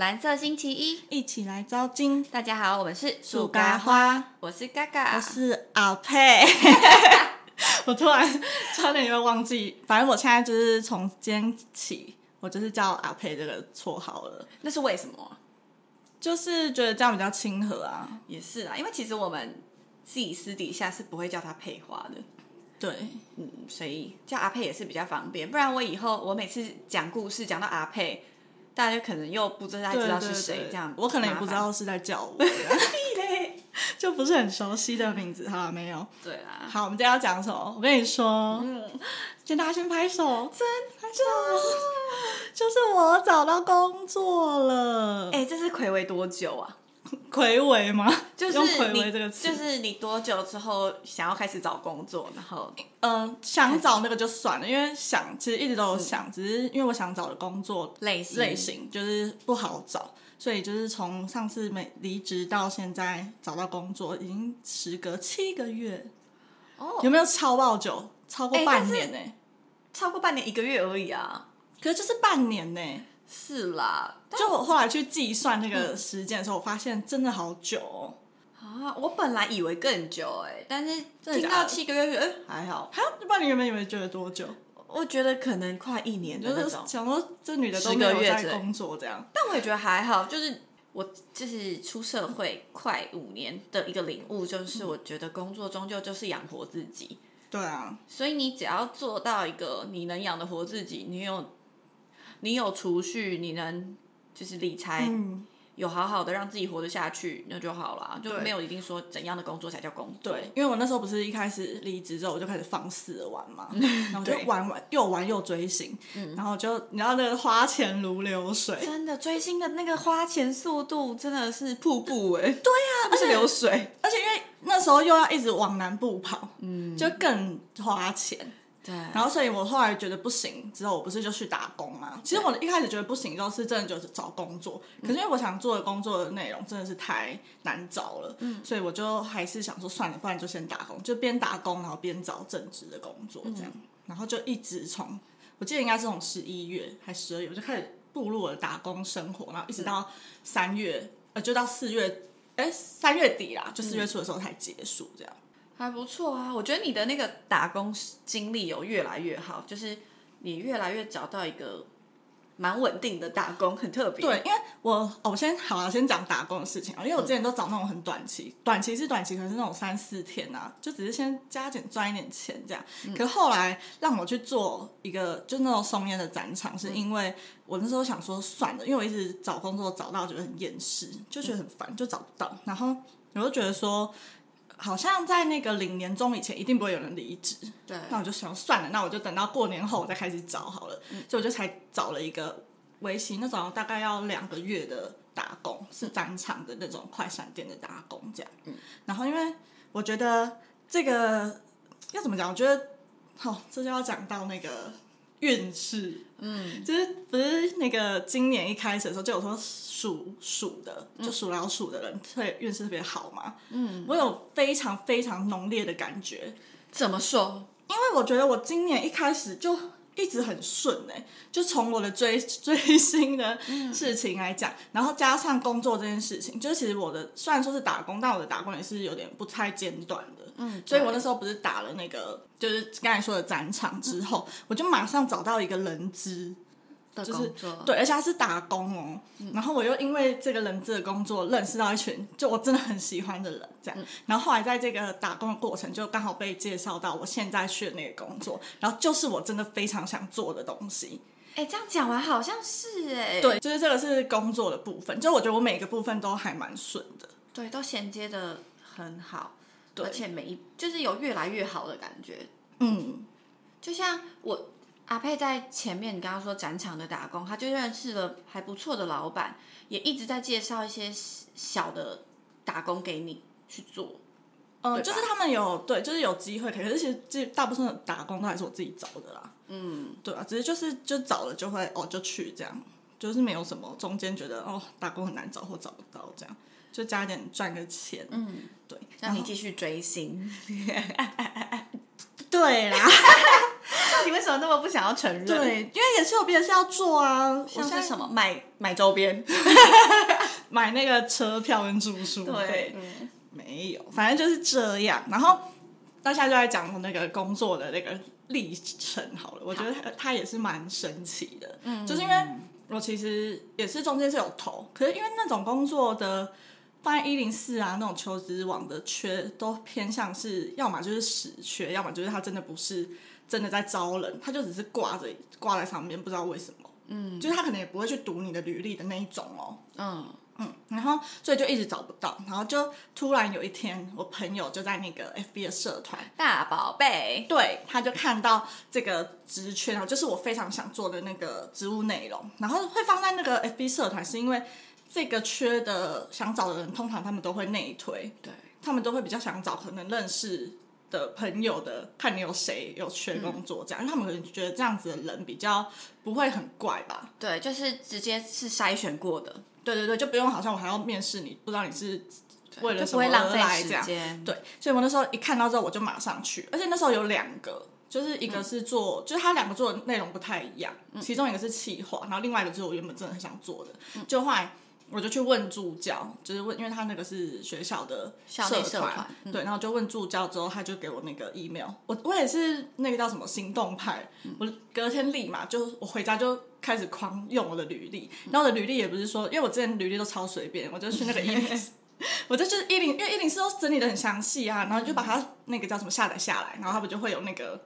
蓝色星期一，一起来招金。大家好，我们是树咖花，我是嘎嘎，我是阿佩。我突然差点又忘记，反正我现在就是从今天起，我就是叫阿佩这个绰号了。那是为什么？就是觉得这样比较亲和啊。也是啊，因为其实我们自己私底下是不会叫他佩花的。对，嗯，所以叫阿佩也是比较方便。不然我以后我每次讲故事讲到阿佩，大家可能又不知道知道是谁，这样我可能也不知道是在叫我。就不是很熟悉的名字哈，没有。对啦，好，我们今天要讲什么？我跟你说，嗯，请大家先拍手，真拍手，就是我找到工作了。哎，这是暌违多久啊？魁违吗？就是用魁违这个词，就是你多久之后想要开始找工作，然后嗯，想找那个就算了，因为想其实一直都有想，只是因为我想找的工作类型类型就是不好找，所以就是从上次没离职到现在找到工作，已经时隔七个月。哦，有没有超爆久？超过半年呢？超过半年一个月而已啊，可是就是半年呢。是啦，就我后来去计算那个时间的时候，我发现真的好久哦。啊，我本来以为更久哎，但是听到七个月，哎，还好。哈，不然你原本以为觉得多久？我觉得可能快一年的那种。想说这女的都没有在工作这样，但我也觉得还好。就是我就是出社会快五年的一个领悟，就是我觉得工作终究就是养活自己。对啊，所以你只要做到一个你能养得活自己，你有。你有储蓄，你能就是理财，有好好的让自己活得下去，那就好了，就没有一定说怎样的工作才叫工作。对，因为我那时候不是一开始离职之后我就开始放肆玩嘛，然后就玩玩又玩又追星，然后就你知道那个花钱如流水，真的追星的那个花钱速度真的是瀑布哎，对呀，不是流水，而且因为那时候又要一直往南部跑，嗯，就更花钱。对，然后所以我后来觉得不行，之后我不是就去打工嘛。其实我一开始觉得不行，就是真的就是找工作。可是因为我想做的工作的内容真的是太难找了，嗯，所以我就还是想说算了，不然就先打工，就边打工然后边找正职的工作这样。然后就一直从我记得应该是从十一月还十二月我就开始步入了打工生活，然后一直到三月，呃，就到四月，哎，三月底啦，就四月初的时候才结束这样。还不错啊，我觉得你的那个打工经历有越来越好，就是你越来越找到一个蛮稳定的打工，很特别。对，因为我哦我先好了，先讲打工的事情啊，因为我之前都找那种很短期，短期是短期，可是那种三四天啊，就只是先加减赚一点钱这样。可后来让我去做一个就那种松烟的展场，是因为我那时候想说算了，因为我一直找工作找到觉得很厌世，就觉得很烦，就找不到。然后我就觉得说。好像在那个领年终以前，一定不会有人离职。对，那我就想算了，那我就等到过年后我再开始找好了。所以我就才找了一个微信，那种大概要两个月的打工，是展场的那种快闪店的打工这样。嗯，然后因为我觉得这个要怎么讲？我觉得好，这就要讲到那个。运势，嗯，就是不是那个今年一开始的时候就有说属鼠的，就属老鼠的人特运势特别好嘛，嗯，我有非常非常浓烈的感觉。怎么说？因为我觉得我今年一开始就一直很顺哎，就从我的追追星的事情来讲，然后加上工作这件事情，就其实我的虽然说是打工，但我的打工也是有点不太间断的。嗯，所以我那时候不是打了那个，就是刚才说的展场之后，我就马上找到一个人资的工作，对，而且他是打工哦。然后我又因为这个人质的工作认识到一群就我真的很喜欢的人，这样。然后后来在这个打工的过程，就刚好被介绍到我现在去的那个工作，然后就是我真的非常想做的东西。哎，这样讲完好像是哎，对，就是这个是工作的部分，就我觉得我每个部分都还蛮顺的，对，都衔接的很好。而且每一就是有越来越好的感觉，嗯，就像我阿佩在前面，你刚刚说展场的打工，他就认识了还不错的老板，也一直在介绍一些小的打工给你去做，嗯，就是他们有对，就是有机会可以，可是其实这大部分的打工都还是我自己找的啦，嗯，对啊，只是就是就找了就会哦就去这样，就是没有什么中间觉得哦打工很难找或找不到这样。就加点赚个钱，嗯，对，让你继续追星，对啦。你为什么那么不想要承认？对，因为也是有别的事要做啊，像是什么买买周边，买那个车票跟住宿费，没有，反正就是这样。然后大家就在讲那个工作的那个历程，好了，我觉得他也是蛮神奇的，嗯，就是因为我其实也是中间是有投，可是因为那种工作的。放在一零四啊，那种求职网的缺都偏向是，要么就是死缺，要么就是他真的不是真的在招人，他就只是挂着挂在上面，不知道为什么。嗯，就是他可能也不会去读你的履历的那一种哦。嗯嗯，然后所以就一直找不到，然后就突然有一天，我朋友就在那个 FB 的社团大宝贝，对，他就看到这个职缺，然后就是我非常想做的那个职务内容，然后会放在那个 FB 社团，是因为。这个缺的想找的人，通常他们都会内推，对他们都会比较想找可能认识的朋友的，看你有谁有缺工作这样，他们可能觉得这样子的人比较不会很怪吧？对，就是直接是筛选过的，对对对，就不用好像我还要面试你，不知道你是为了什么而来这样，对，所以我那时候一看到之后我就马上去，而且那时候有两个，就是一个是做，就是他两个做的内容不太一样，其中一个是企划，然后另外一个就是我原本真的很想做的，就后来。我就去问助教，就是问，因为他那个是学校的社团，对，然后就问助教之后，他就给我那个 email。我我也是那个叫什么行动派，我隔天立马就我回家就开始狂用我的履历。然后我的履历也不是说，因为我之前履历都超随便，我就去那个一零，我就去一零，因为一零四都整理的很详细啊，然后就把它那个叫什么下载下来，然后它不就会有那个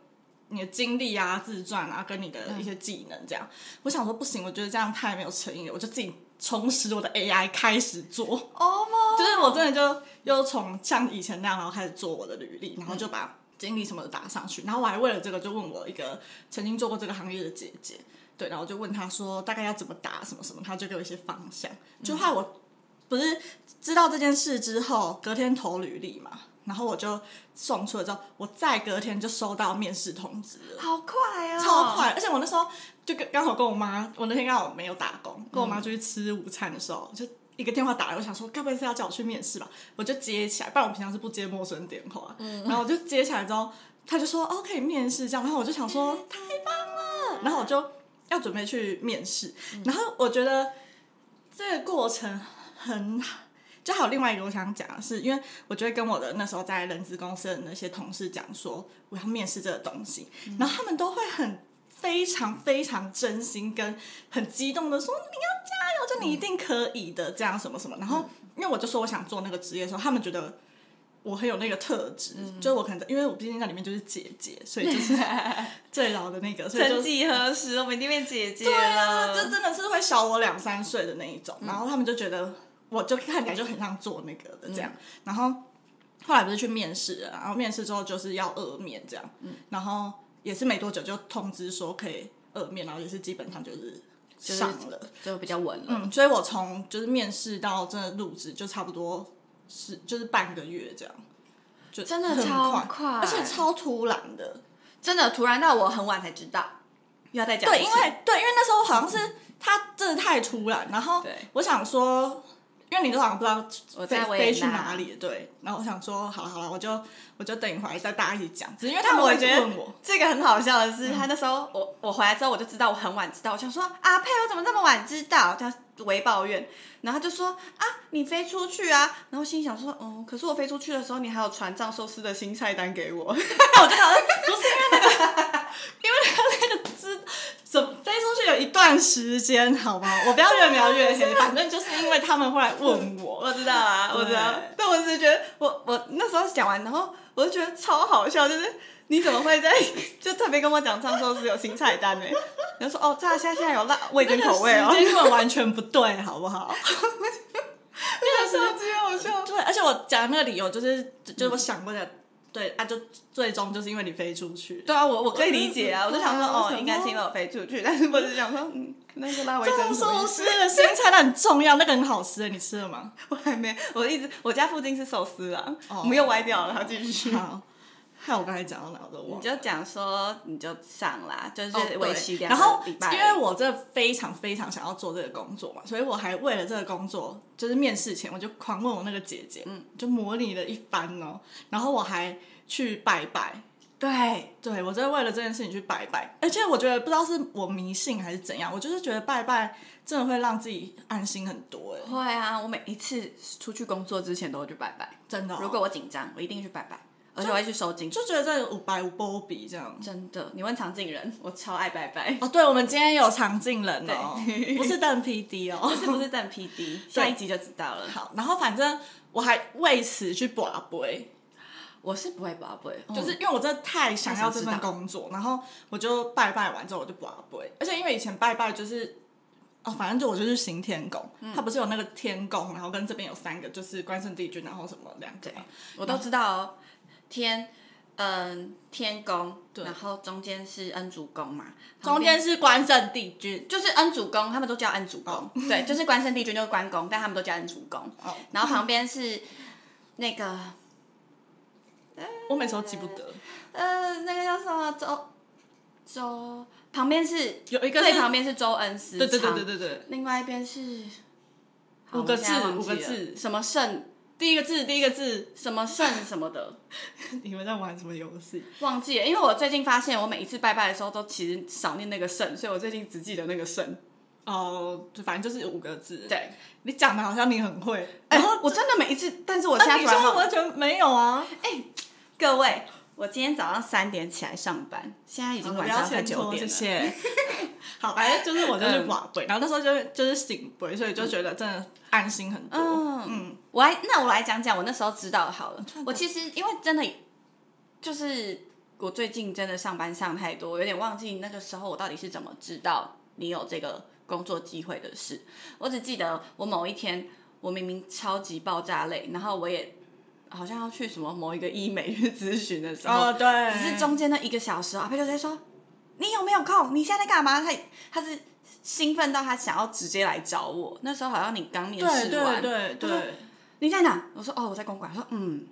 你的经历啊、自传啊，跟你的一些技能这样。我想说不行，我觉得这样太没有诚意了，我就自己。重拾我的 AI 开始做，哦就是我真的就又从像以前那样，然后开始做我的履历，然后就把经历什么的打上去，然后我还为了这个就问我一个曾经做过这个行业的姐姐，对，然后就问她说大概要怎么打什么什么，她就给我一些方向。就害我不是知道这件事之后，隔天投履历嘛。然后我就送出了之后，我再隔天就收到面试通知了，好快啊，超快！而且我那时候就跟刚好跟我妈，我那天刚好没有打工，跟我妈出去吃午餐的时候，就一个电话打来，我想说该不会是要叫我去面试吧？我就接起来，不然我平常是不接陌生电话。嗯然后我就接起来之后，他就说哦可以面试这样，然后我就想说太棒了，然后我就要准备去面试，然后我觉得这个过程很。就还有另外一个我想讲的是，因为我就会跟我的那时候在人资公司的那些同事讲说，我要面试这个东西，然后他们都会很非常非常真心跟很激动的说，你要加油，就你一定可以的，这样什么什么。然后因为我就说我想做那个职业的时候，他们觉得我很有那个特质，就是我可能因为我毕竟在里面就是姐姐，所以就是 最老的那个。曾几何时，我们一定变姐姐了，这真的是会小我两三岁的那一种。然后他们就觉得。我就看起来就很像做那个的这样，然后后来不是去面试了，然后面试之后就是要二面这样，然后也是没多久就通知说可以二面，然后也是基本上就是上了，就比较稳了。嗯，所以我从就是面试到真的入职就差不多是就是半个月这样，就真的超快，而且超突然的，真的突然到我很晚才知道，又要再讲。对，因为对，因为那时候好像是他真的太突然，然后我想说。因为你都好像不知道我飞飞去哪里，对。然后我想说，好了好了，我就我就等一会儿再大家一起讲。只是因为他们会问我，这个很好笑的是，他那时候我我回来之后，我就知道我很晚知道。我想说啊，佩我怎么这么晚知道？他微抱怨，然后就说啊，你飞出去啊。然后心想说，哦，可是我飞出去的时候，你还有传藏寿司的新菜单给我。我就想说，不是因为那个，因为他那个时间，好吗？我不要越描越黑，反正就是因为他们会来问我，我知道啊，我知道。但我只是觉得，我我那时候讲完，然后我就觉得超好笑，就是你怎么会在就特别跟我讲唱寿司有新菜单呢？然后说哦，这现在有辣味跟口味哦，根本完全不对，好不好？那个超级好笑。对，而且我讲那个理由就是，就是我想过的。对啊，就最终就是因为你飞出去。对啊，我我可以理解啊，我就想说，哦，应该是因为我飞出去，但是我就想说，嗯，那个拉维珍寿司新菜那很重要，那个很好吃，你吃了吗？我还没，我一直我家附近是寿司啊，我们又歪掉了，继续。好，看我刚才讲到哪都忘。你就讲说你就上啦，就是为期两个礼拜。因为我这非常非常想要做这个工作嘛，所以我还为了这个工作，就是面试前我就狂问我那个姐姐，嗯，就模拟了一番哦，然后我还。去拜拜，对，对我真的为了这件事情去拜拜，而且我觉得不知道是我迷信还是怎样，我就是觉得拜拜真的会让自己安心很多。哎，会啊，我每一次出去工作之前都会去拜拜，真的。如果我紧张，我一定去拜拜，而且我会去收金，就觉得这五百五波比这样。真的，你问常静人，我超爱拜拜。哦，对，我们今天有常静人哦，不是邓 PD 哦，不是不是邓 PD，下一集就知道了。好，然后反正我还为此去拔杯。我是不会拔杯，就是因为我真的太想要这份工作，然后我就拜拜完之后我就拔杯，而且因为以前拜拜就是哦，反正就我就是行天宫，他不是有那个天宫，然后跟这边有三个就是关圣帝君，然后什么两个，我都知道哦。天，嗯，天宫，然后中间是恩主公嘛，中间是关圣帝君，就是恩主公，他们都叫恩主公，对，就是关圣帝君就是关公，但他们都叫恩主公，然后旁边是那个。我每次都记不得。呃，那个叫什么周周？旁边是有一个最旁边是周恩师，对对对对对对。另外一边是五个字，五个字，什么圣？第一个字，第一个字，什么圣什么的。你们在玩什么游戏？忘记了，因为我最近发现，我每一次拜拜的时候都其实少念那个圣，所以我最近只记得那个圣。哦，就反正就是五个字。对，你讲的好像你很会。然后我真的每一次，但是我现在突然完全没有啊。哎。各位，我今天早上三点起来上班，现在已经晚上快九点了。好，反正就是我就是寡贵，然后那时候就就是醒杯，所以就觉得真的安心很多。嗯，我来，那我来讲讲我那时候知道的好了。我其实因为真的就是我最近真的上班上太多，有点忘记那个时候我到底是怎么知道你有这个工作机会的事。我只记得我某一天我明明超级爆炸累，然后我也。好像要去什么某一个医美去咨询的时候，哦对，只是中间那一个小时，阿佩就在说：“你有没有空？你现在在干嘛？”他他是兴奋到他想要直接来找我。那时候好像你刚面试完，对对对，你在哪？我说：“哦，我在公馆。”他说：“嗯，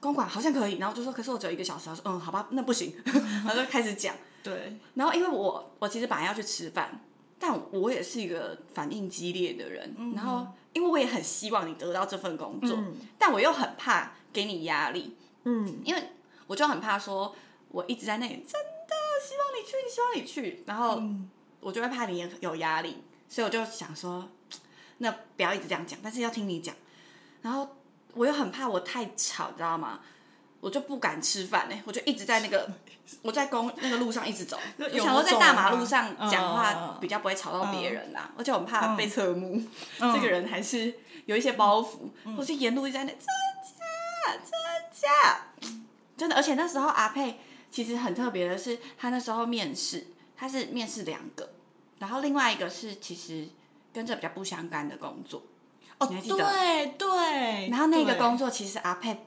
公馆好像可以。”然后就说：“可是我只有一个小时。”他说：“嗯，好吧，那不行。”然后就开始讲。对，然后因为我我其实本来要去吃饭，但我也是一个反应激烈的人，然后。因为我也很希望你得到这份工作，但我又很怕给你压力，嗯，因为我就很怕说，我一直在那里，去，希望你去，然后我就会怕你有压力，所以我就想说，那不要一直这样讲，但是要听你讲，然后我又很怕我太吵，你知道吗？我就不敢吃饭呢，我就一直在那个我在公那个路上一直走，我想说在大马路上讲话比较不会吵到别人啦，而且我很怕被侧目，这个人还是有一些包袱，我就沿路一直在那真假真假，真的，而且那时候阿佩其实很特别的是，他那时候面试，他是面试两个，然后另外一个是其实跟这比较不相干的工作，哦，对对，然后那个工作其实阿佩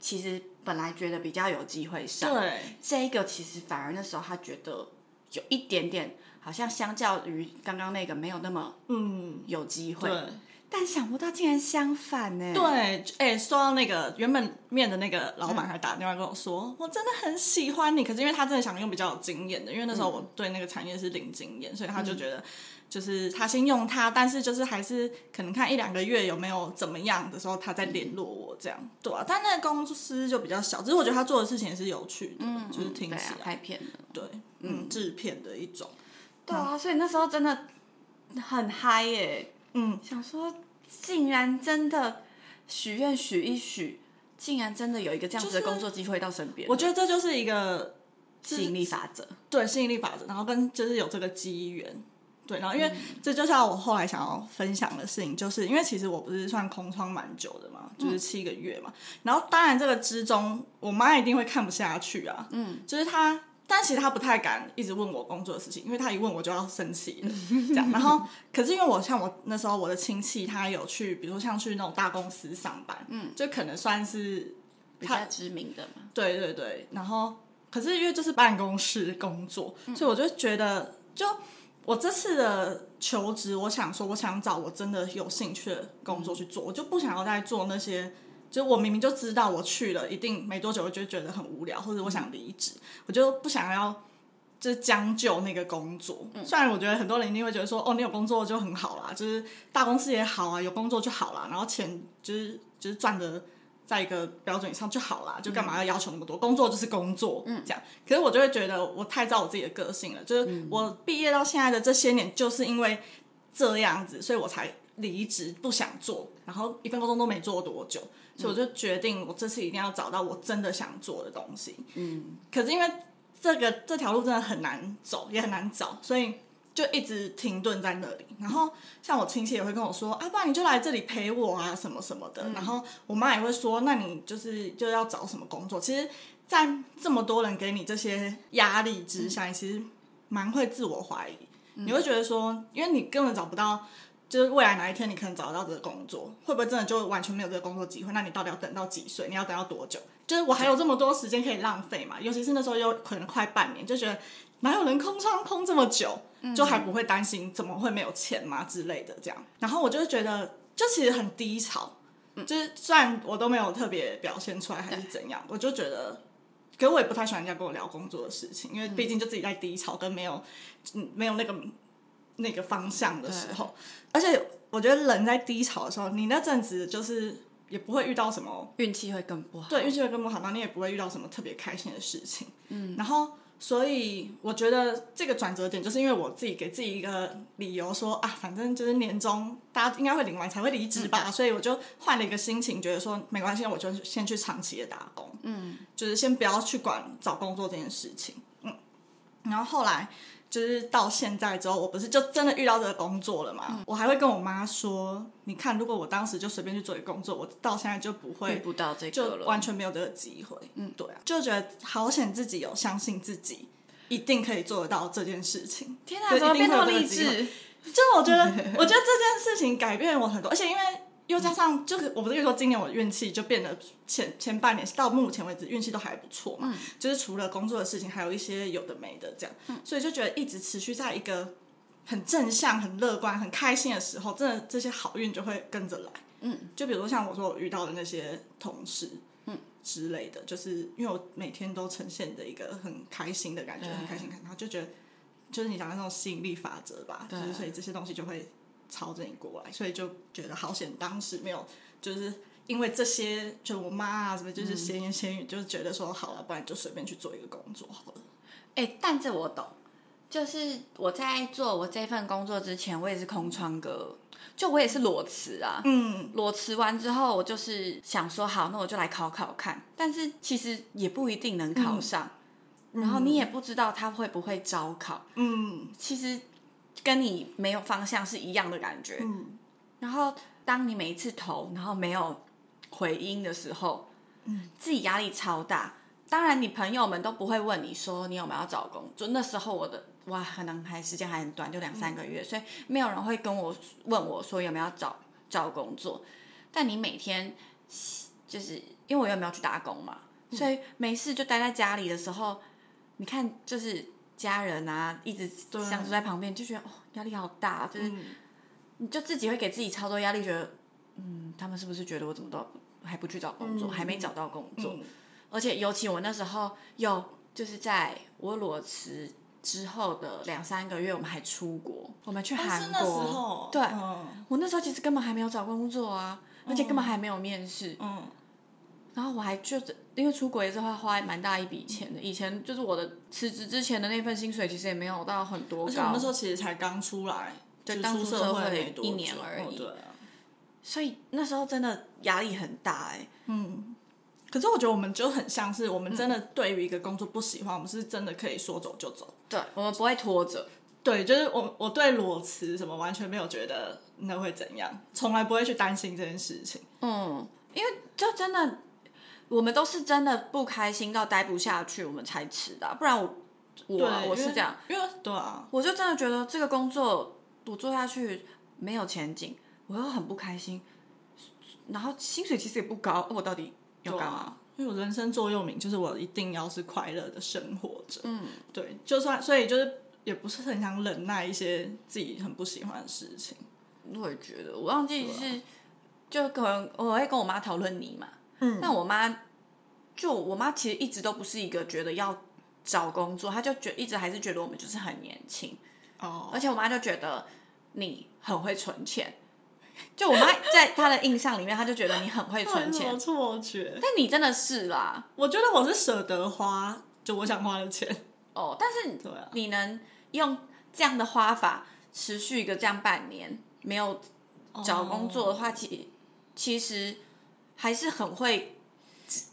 其实。本来觉得比较有机会上，对这个其实反而那时候他觉得有一点点，好像相较于刚刚那个没有那么嗯有机会，但想不到竟然相反呢。对，哎，说到那个原本面的那个老板还打电话跟我说，我真的很喜欢你，可是因为他真的想用比较有经验的，因为那时候我对那个产业是零经验，所以他就觉得。就是他先用他，但是就是还是可能看一两个月有没有怎么样的时候，他再联络我这样，对啊。但那个公司就比较小，只是我觉得他做的事情也是有趣的，就是听起来拍片的，对，嗯，制片的一种。对啊，所以那时候真的很嗨耶，嗯，想说竟然真的许愿许一许，竟然真的有一个这样子的工作机会到身边。我觉得这就是一个吸引力法则，对，吸引力法则，然后跟就是有这个机缘。对，然后因为这就像我后来想要分享的事情，就是因为其实我不是算空窗蛮久的嘛，就是七个月嘛。然后当然这个之中，我妈一定会看不下去啊。嗯，就是她，但其实他不太敢一直问我工作的事情，因为他一问我就要生气了。这样，然后 可是因为我像我那时候我的亲戚，他有去，比如说像去那种大公司上班，嗯，就可能算是比较知名的嘛。对对对，然后可是因为就是办公室工作，所以我就觉得就。我这次的求职，我想说，我想找我真的有兴趣的工作去做，我就不想要再做那些，就我明明就知道我去了一定没多久我就觉得很无聊，或者我想离职，我就不想要就是将就那个工作。虽然我觉得很多人一定会觉得说，哦，你有工作就很好啦，就是大公司也好啊，有工作就好啦，然后钱就是就是赚的。在一个标准以上就好啦，就干嘛要要求那么多？工作就是工作，嗯，这样。可是我就会觉得我太知道我自己的个性了，就是我毕业到现在的这些年，就是因为这样子，所以我才离职，不想做，然后一份工作都没做多久，所以我就决定我这次一定要找到我真的想做的东西。嗯，可是因为这个这条路真的很难走，也很难找，所以。就一直停顿在那里，然后像我亲戚也会跟我说：“啊，不然你就来这里陪我啊，什么什么的。”然后我妈也会说：“那你就是就要找什么工作？”其实，在这么多人给你这些压力之下，你其实蛮会自我怀疑。你会觉得说，因为你根本找不到，就是未来哪一天你可能找得到这个工作，会不会真的就完全没有这个工作机会？那你到底要等到几岁？你要等到多久？就是我还有这么多时间可以浪费嘛？尤其是那时候又可能快半年，就觉得哪有人空窗空这么久？就还不会担心怎么会没有钱嘛之类的这样，然后我就觉得就其实很低潮，就是虽然我都没有特别表现出来还是怎样，我就觉得，可是我也不太喜欢人家跟我聊工作的事情，因为毕竟就自己在低潮跟没有嗯没有那个那个方向的时候，而且我觉得人在低潮的时候，你那阵子就是也不会遇到什么运气会更不好，对运气会更不好，然后你也不会遇到什么特别开心的事情，嗯，然后。所以我觉得这个转折点，就是因为我自己给自己一个理由，说啊，反正就是年终大家应该会领完才会离职吧，所以我就换了一个心情，觉得说没关系，我就先去长期的打工，嗯，就是先不要去管找工作这件事情，嗯，然后后来。就是到现在之后，我不是就真的遇到这个工作了嘛？我还会跟我妈说：“你看，如果我当时就随便去做一个工作，我到现在就不会不到这个，就完全没有这个机会。”嗯，对啊，就觉得好险自己有相信自己，一定可以做得到这件事情。天哪，怎么变那么励志？就我觉得，我觉得这件事情改变我很多，而且因为。又加上，就是我不是说今年我运气就变得前前半年到目前为止运气都还不错嘛，就是除了工作的事情，还有一些有的没的这样，所以就觉得一直持续在一个很正向、很乐观、很开心的时候，真的这些好运就会跟着来。嗯，就比如说像我说我遇到的那些同事，嗯。之类的，就是因为我每天都呈现的一个很开心的感觉，很开心，然后就觉得就是你讲的那种吸引力法则吧，就是所以这些东西就会。朝着你过来，所以就觉得好险，当时没有，就是因为这些，就我妈啊什么，就是闲言闲语，就是觉得说好了，不然就随便去做一个工作好了。哎，但这我懂，就是我在做我这份工作之前，我也是空窗哥，就我也是裸辞啊。嗯，裸辞完之后，我就是想说，好，那我就来考考看，但是其实也不一定能考上，然后你也不知道他会不会招考。嗯，其实。跟你没有方向是一样的感觉，嗯，然后当你每一次投，然后没有回音的时候，嗯，自己压力超大。当然，你朋友们都不会问你说你有没有找工作。那时候我的哇，可能还时间还很短，就两三个月，所以没有人会跟我问我说有没有找找工作。但你每天就是因为我又没有去打工嘛，所以没事就待在家里的时候，你看就是。家人啊，一直相处在旁边，就觉得哦，压力好大，就是你就自己会给自己超多压力，觉得嗯，他们是不是觉得我怎么都还不去找工作，还没找到工作？而且尤其我那时候有就是在我裸辞之后的两三个月，我们还出国，我们去韩国。对，我那时候其实根本还没有找工作啊，而且根本还没有面试。嗯。然后我还就是因为出国也是会花蛮大一笔钱的。以前就是我的辞职之前的那份薪水，其实也没有到很多。而且我那时候其实才刚出来，对，刚出社会一年而已。对啊。所以那时候真的压力很大哎。嗯。可是我觉得我们就很像是我们真的对于一个工作不喜欢，我们是真的可以说走就走。对，我们不会拖着。对，就是我我对裸辞什么完全没有觉得那会怎样，从来不会去担心这件事情。嗯，因为就真的。我们都是真的不开心到待不下去，我们才辞的。不然我我我是这样，因为对啊，我就真的觉得这个工作我做下去没有前景，我又很不开心。然后薪水其实也不高，我到底要干嘛？因为我人生座右铭就是我一定要是快乐的生活着。嗯，对，就算所以就是也不是很想忍耐一些自己很不喜欢的事情。我也觉得，我忘记是就可能我会跟我妈讨论你嘛。那我妈，就我妈其实一直都不是一个觉得要找工作，她就觉一直还是觉得我们就是很年轻哦，而且我妈就觉得你很会存钱，就我妈在她的印象里面，她就觉得你很会存钱，错觉。但你真的是啦，我觉得我是舍得花，就我想花的钱。哦，但是对啊，你能用这样的花法持续一个这样半年没有找工作的话，其其实还是很会，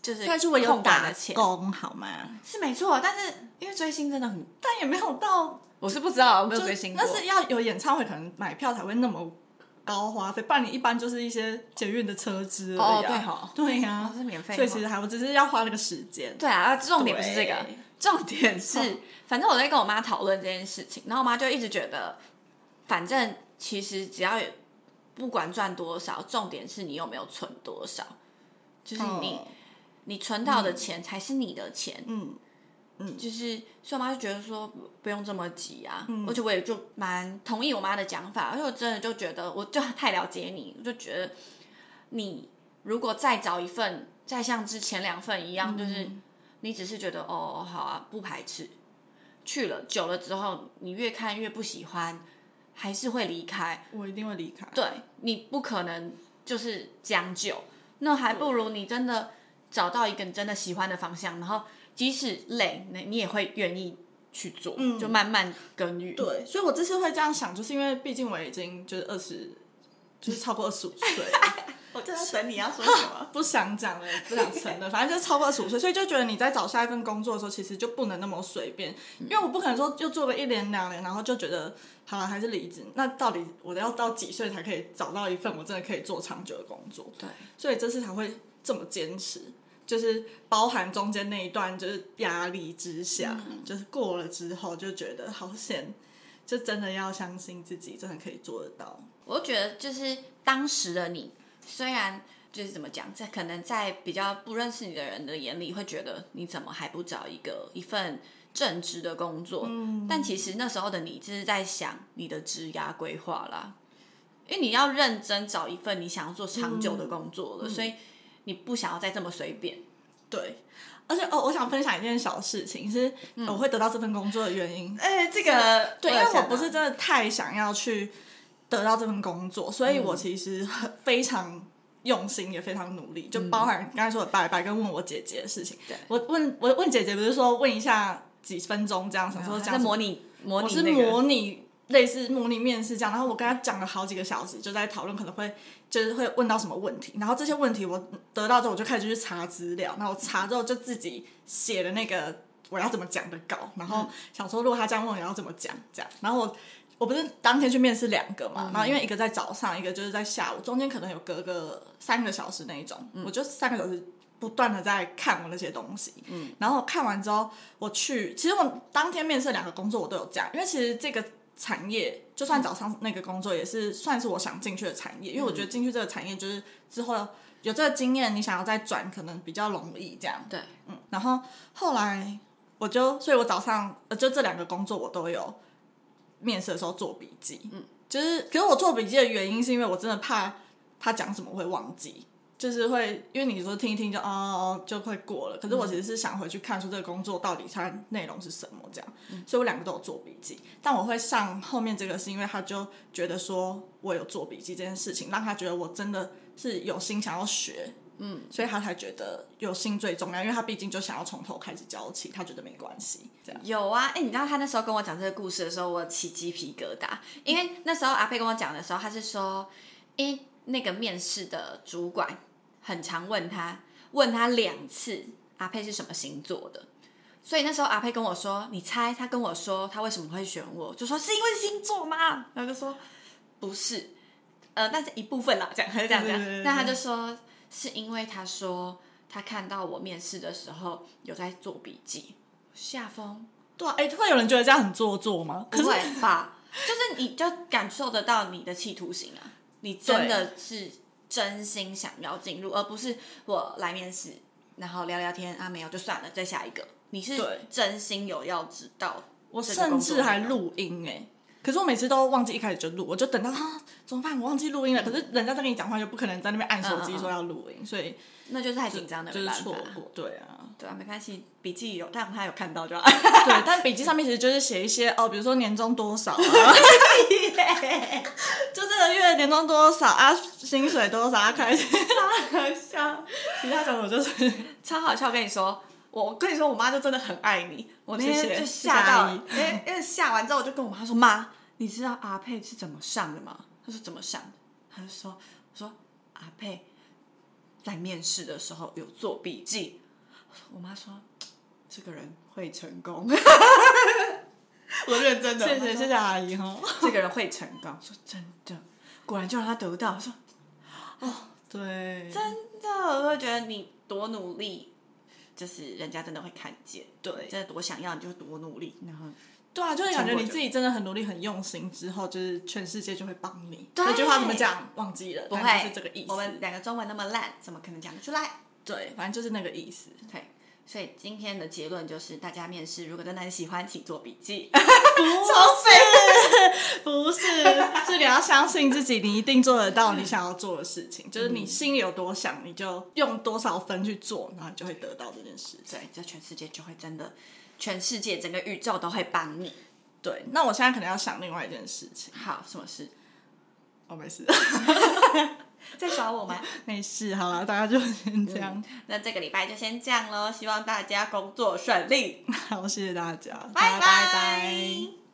就是但是我有控管打的钱。工好吗？是没错，但是因为追星真的很，但也没有到我是不知道，我没有追星过，但是要有演唱会，可能买票才会那么高花费，不然你一般就是一些捷运的车资而哦已啊。对吼对呀、哦是免费所以其实还我只是要花那个时间。对啊，重点不是这个，重点是哦，反正我在跟我妈讨论这件事情，然后我妈就一直觉得，反正其实只要有不管赚多少，重点是你有没有存多少，就是你、哦。你存到的钱才是你的钱，嗯。嗯，就是所以我妈就觉得说不不用这么急啊，嗯。而且我也就蛮同意我妈的讲法，而且我真的就觉得我就太了解你，我就觉得你如果再找一份，再像之前两份一样，就是嗯。你只是觉得哦好啊，不排斥，去了久了之后，你越看越不喜欢，还是会离开，我一定会离开。对你不可能就是将就，那还不如你真的找到一个你真的喜欢的方向，然后即使累，你你也会愿意去做，就慢慢耕耘。嗯对，所以我这次会这样想，就是因为毕竟我已经就是二十，就是超过二十五岁了。我就在等你要说什么。不想讲了，不想承认，反正就是超过二十五岁，所以就觉得你在找下一份工作的时候，其实就不能那么随便，因为我不可能说就做个一年两年，然后就觉得好了还是离职。那到底我要到几岁才可以找到一份我真的可以做长久的工作？对，所以这次才会这么坚持，就是包含中间那一段就是压力之下，就是过了之后就觉得好险，就真的要相信自己，真的可以做得到。我觉得就是当时的你，虽然就是怎么讲，在可能在比较不认识你的人的眼里，会觉得你怎么还不找一个一份正职的工作？嗯，但其实那时候的你，就是在想你的职涯规划啦，因为你要认真找一份你想要做长久的工作了，所以你不想要再这么随便。对，而且哦，我想分享一件小事情，是我会得到这份工作的原因。哎、这个对，因为我不是真的太想要去得到这份工作，所以我其实很非常用心，也非常努力，就包含刚才说的拜拜跟问我姐姐的事情。对。我问我问姐姐，不是说问一下几分钟这样，想说还这样在模拟模我是拟模拟类似模拟面试这样，然后我跟她讲了好几个小时，就在讨论可能会就是会问到什么问题，然后这些问题我得到之后，我就开始去查资料，然后我查之后就自己写的那个我要怎么讲的稿，然后想说如果他这样问我要怎么讲这样，然后我。我不是当天去面试两个嘛，然后因为一个在早上，一个就是在下午，中间可能有隔个三个小时那一种，我就三个小时不断的在看我那些东西，嗯，然后看完之后，我去，其实我当天面试两个工作我都有讲，因为其实这个产业，就算早上那个工作也是算是我想进去的产业，因为我觉得进去这个产业就是之后有这个经验，你想要再转可能比较容易这样，对，嗯，然后后来我就，所以我早上呃就这两个工作我都有面试的时候做笔记，嗯，就是，可是我做笔记的原因是因为我真的怕他讲什么会忘记，就是会因为你说听一听就哦哦就会过了，可是我其实是想回去看出这个工作到底它内容是什么这样，所以我两个都有做笔记，但我会上后面这个是因为他就觉得说我有做笔记这件事情，让他觉得我真的是有心想要学，嗯，所以他才觉得有心最重要，因为他毕竟就想要从头开始教起，他觉得没关系，这样。有啊，哎、你知道他那时候跟我讲这个故事的时候，我起鸡皮疙瘩，因为那时候阿佩跟我讲的时候，他是说，因为那个面试的主管很常问他，问他两次阿佩是什么星座的，所以那时候阿佩跟我说，你猜他跟我说他为什么会选我，就说是因为星座吗？然后就说不是，呃，但是一部分啦，这样他就这样讲那他就说是因为他说他看到我面试的时候有在做笔记，下风。对啊，哎、会有人觉得这样很做作吗？不会吧？就是你就感受得到你的企图心啊，你真的是真心想要进入，而不是我来面试，然后聊聊天啊，没有就算了，再下一个。你是真心有要知道，我甚至还录音哎、可是我每次都忘记一开始就录，我就等到啊怎么办？我忘记录音了。可是人家在跟你讲话，就不可能在那边按手机说要录音，所以那就是太紧张的，就是错过。对啊，对啊，没关系，笔记有，但他有看到就好。对，但笔记上面其实就是写一些哦，比如说年终多少啊，就这个月年终多少啊，薪水多少啊，开心超 好笑。其他种我就是超好笑，我跟你说。我跟你说，我妈就真的很爱你。我那天就吓到，因为因为吓完之后，我就跟我妈说：“妈，你知道阿佩是怎么上的吗？”她说：“怎么上？”她就说：“我说阿佩在面试的时候有做笔记。”我妈说：“这个人会成功。”我认真的，谢谢谢谢阿姨哈。这个人会成功，说真的，果然就让他得到。说哦，对，真的，我会觉得你多努力。就是人家真的会看见，对，真的多想要你就多努力，然后对啊，就是感觉你自己真的很努力、很用心之后，就是全世界就会帮你。这句话怎么讲？忘记了，不会是这个意思。我们两个中文那么烂，怎么可能讲得出来？对，反正就是那个意思。对。所以今天的结论就是，大家面试如果真的很喜欢，请做笔记。不是，不是，是你要相信自己，你一定做得到你想要做的事情。就是你心里有多想，你就用多少分去做，然后就会得到这件事。对，这全世界就会真的，全世界整个宇宙都会帮你。对，那我现在可能要想另外一件事情。好，什么事？哦没事。在耍我吗？没事，好了，大家就先这样。那这个礼拜就先这样喽，希望大家工作顺利。好，谢谢大家，拜拜拜。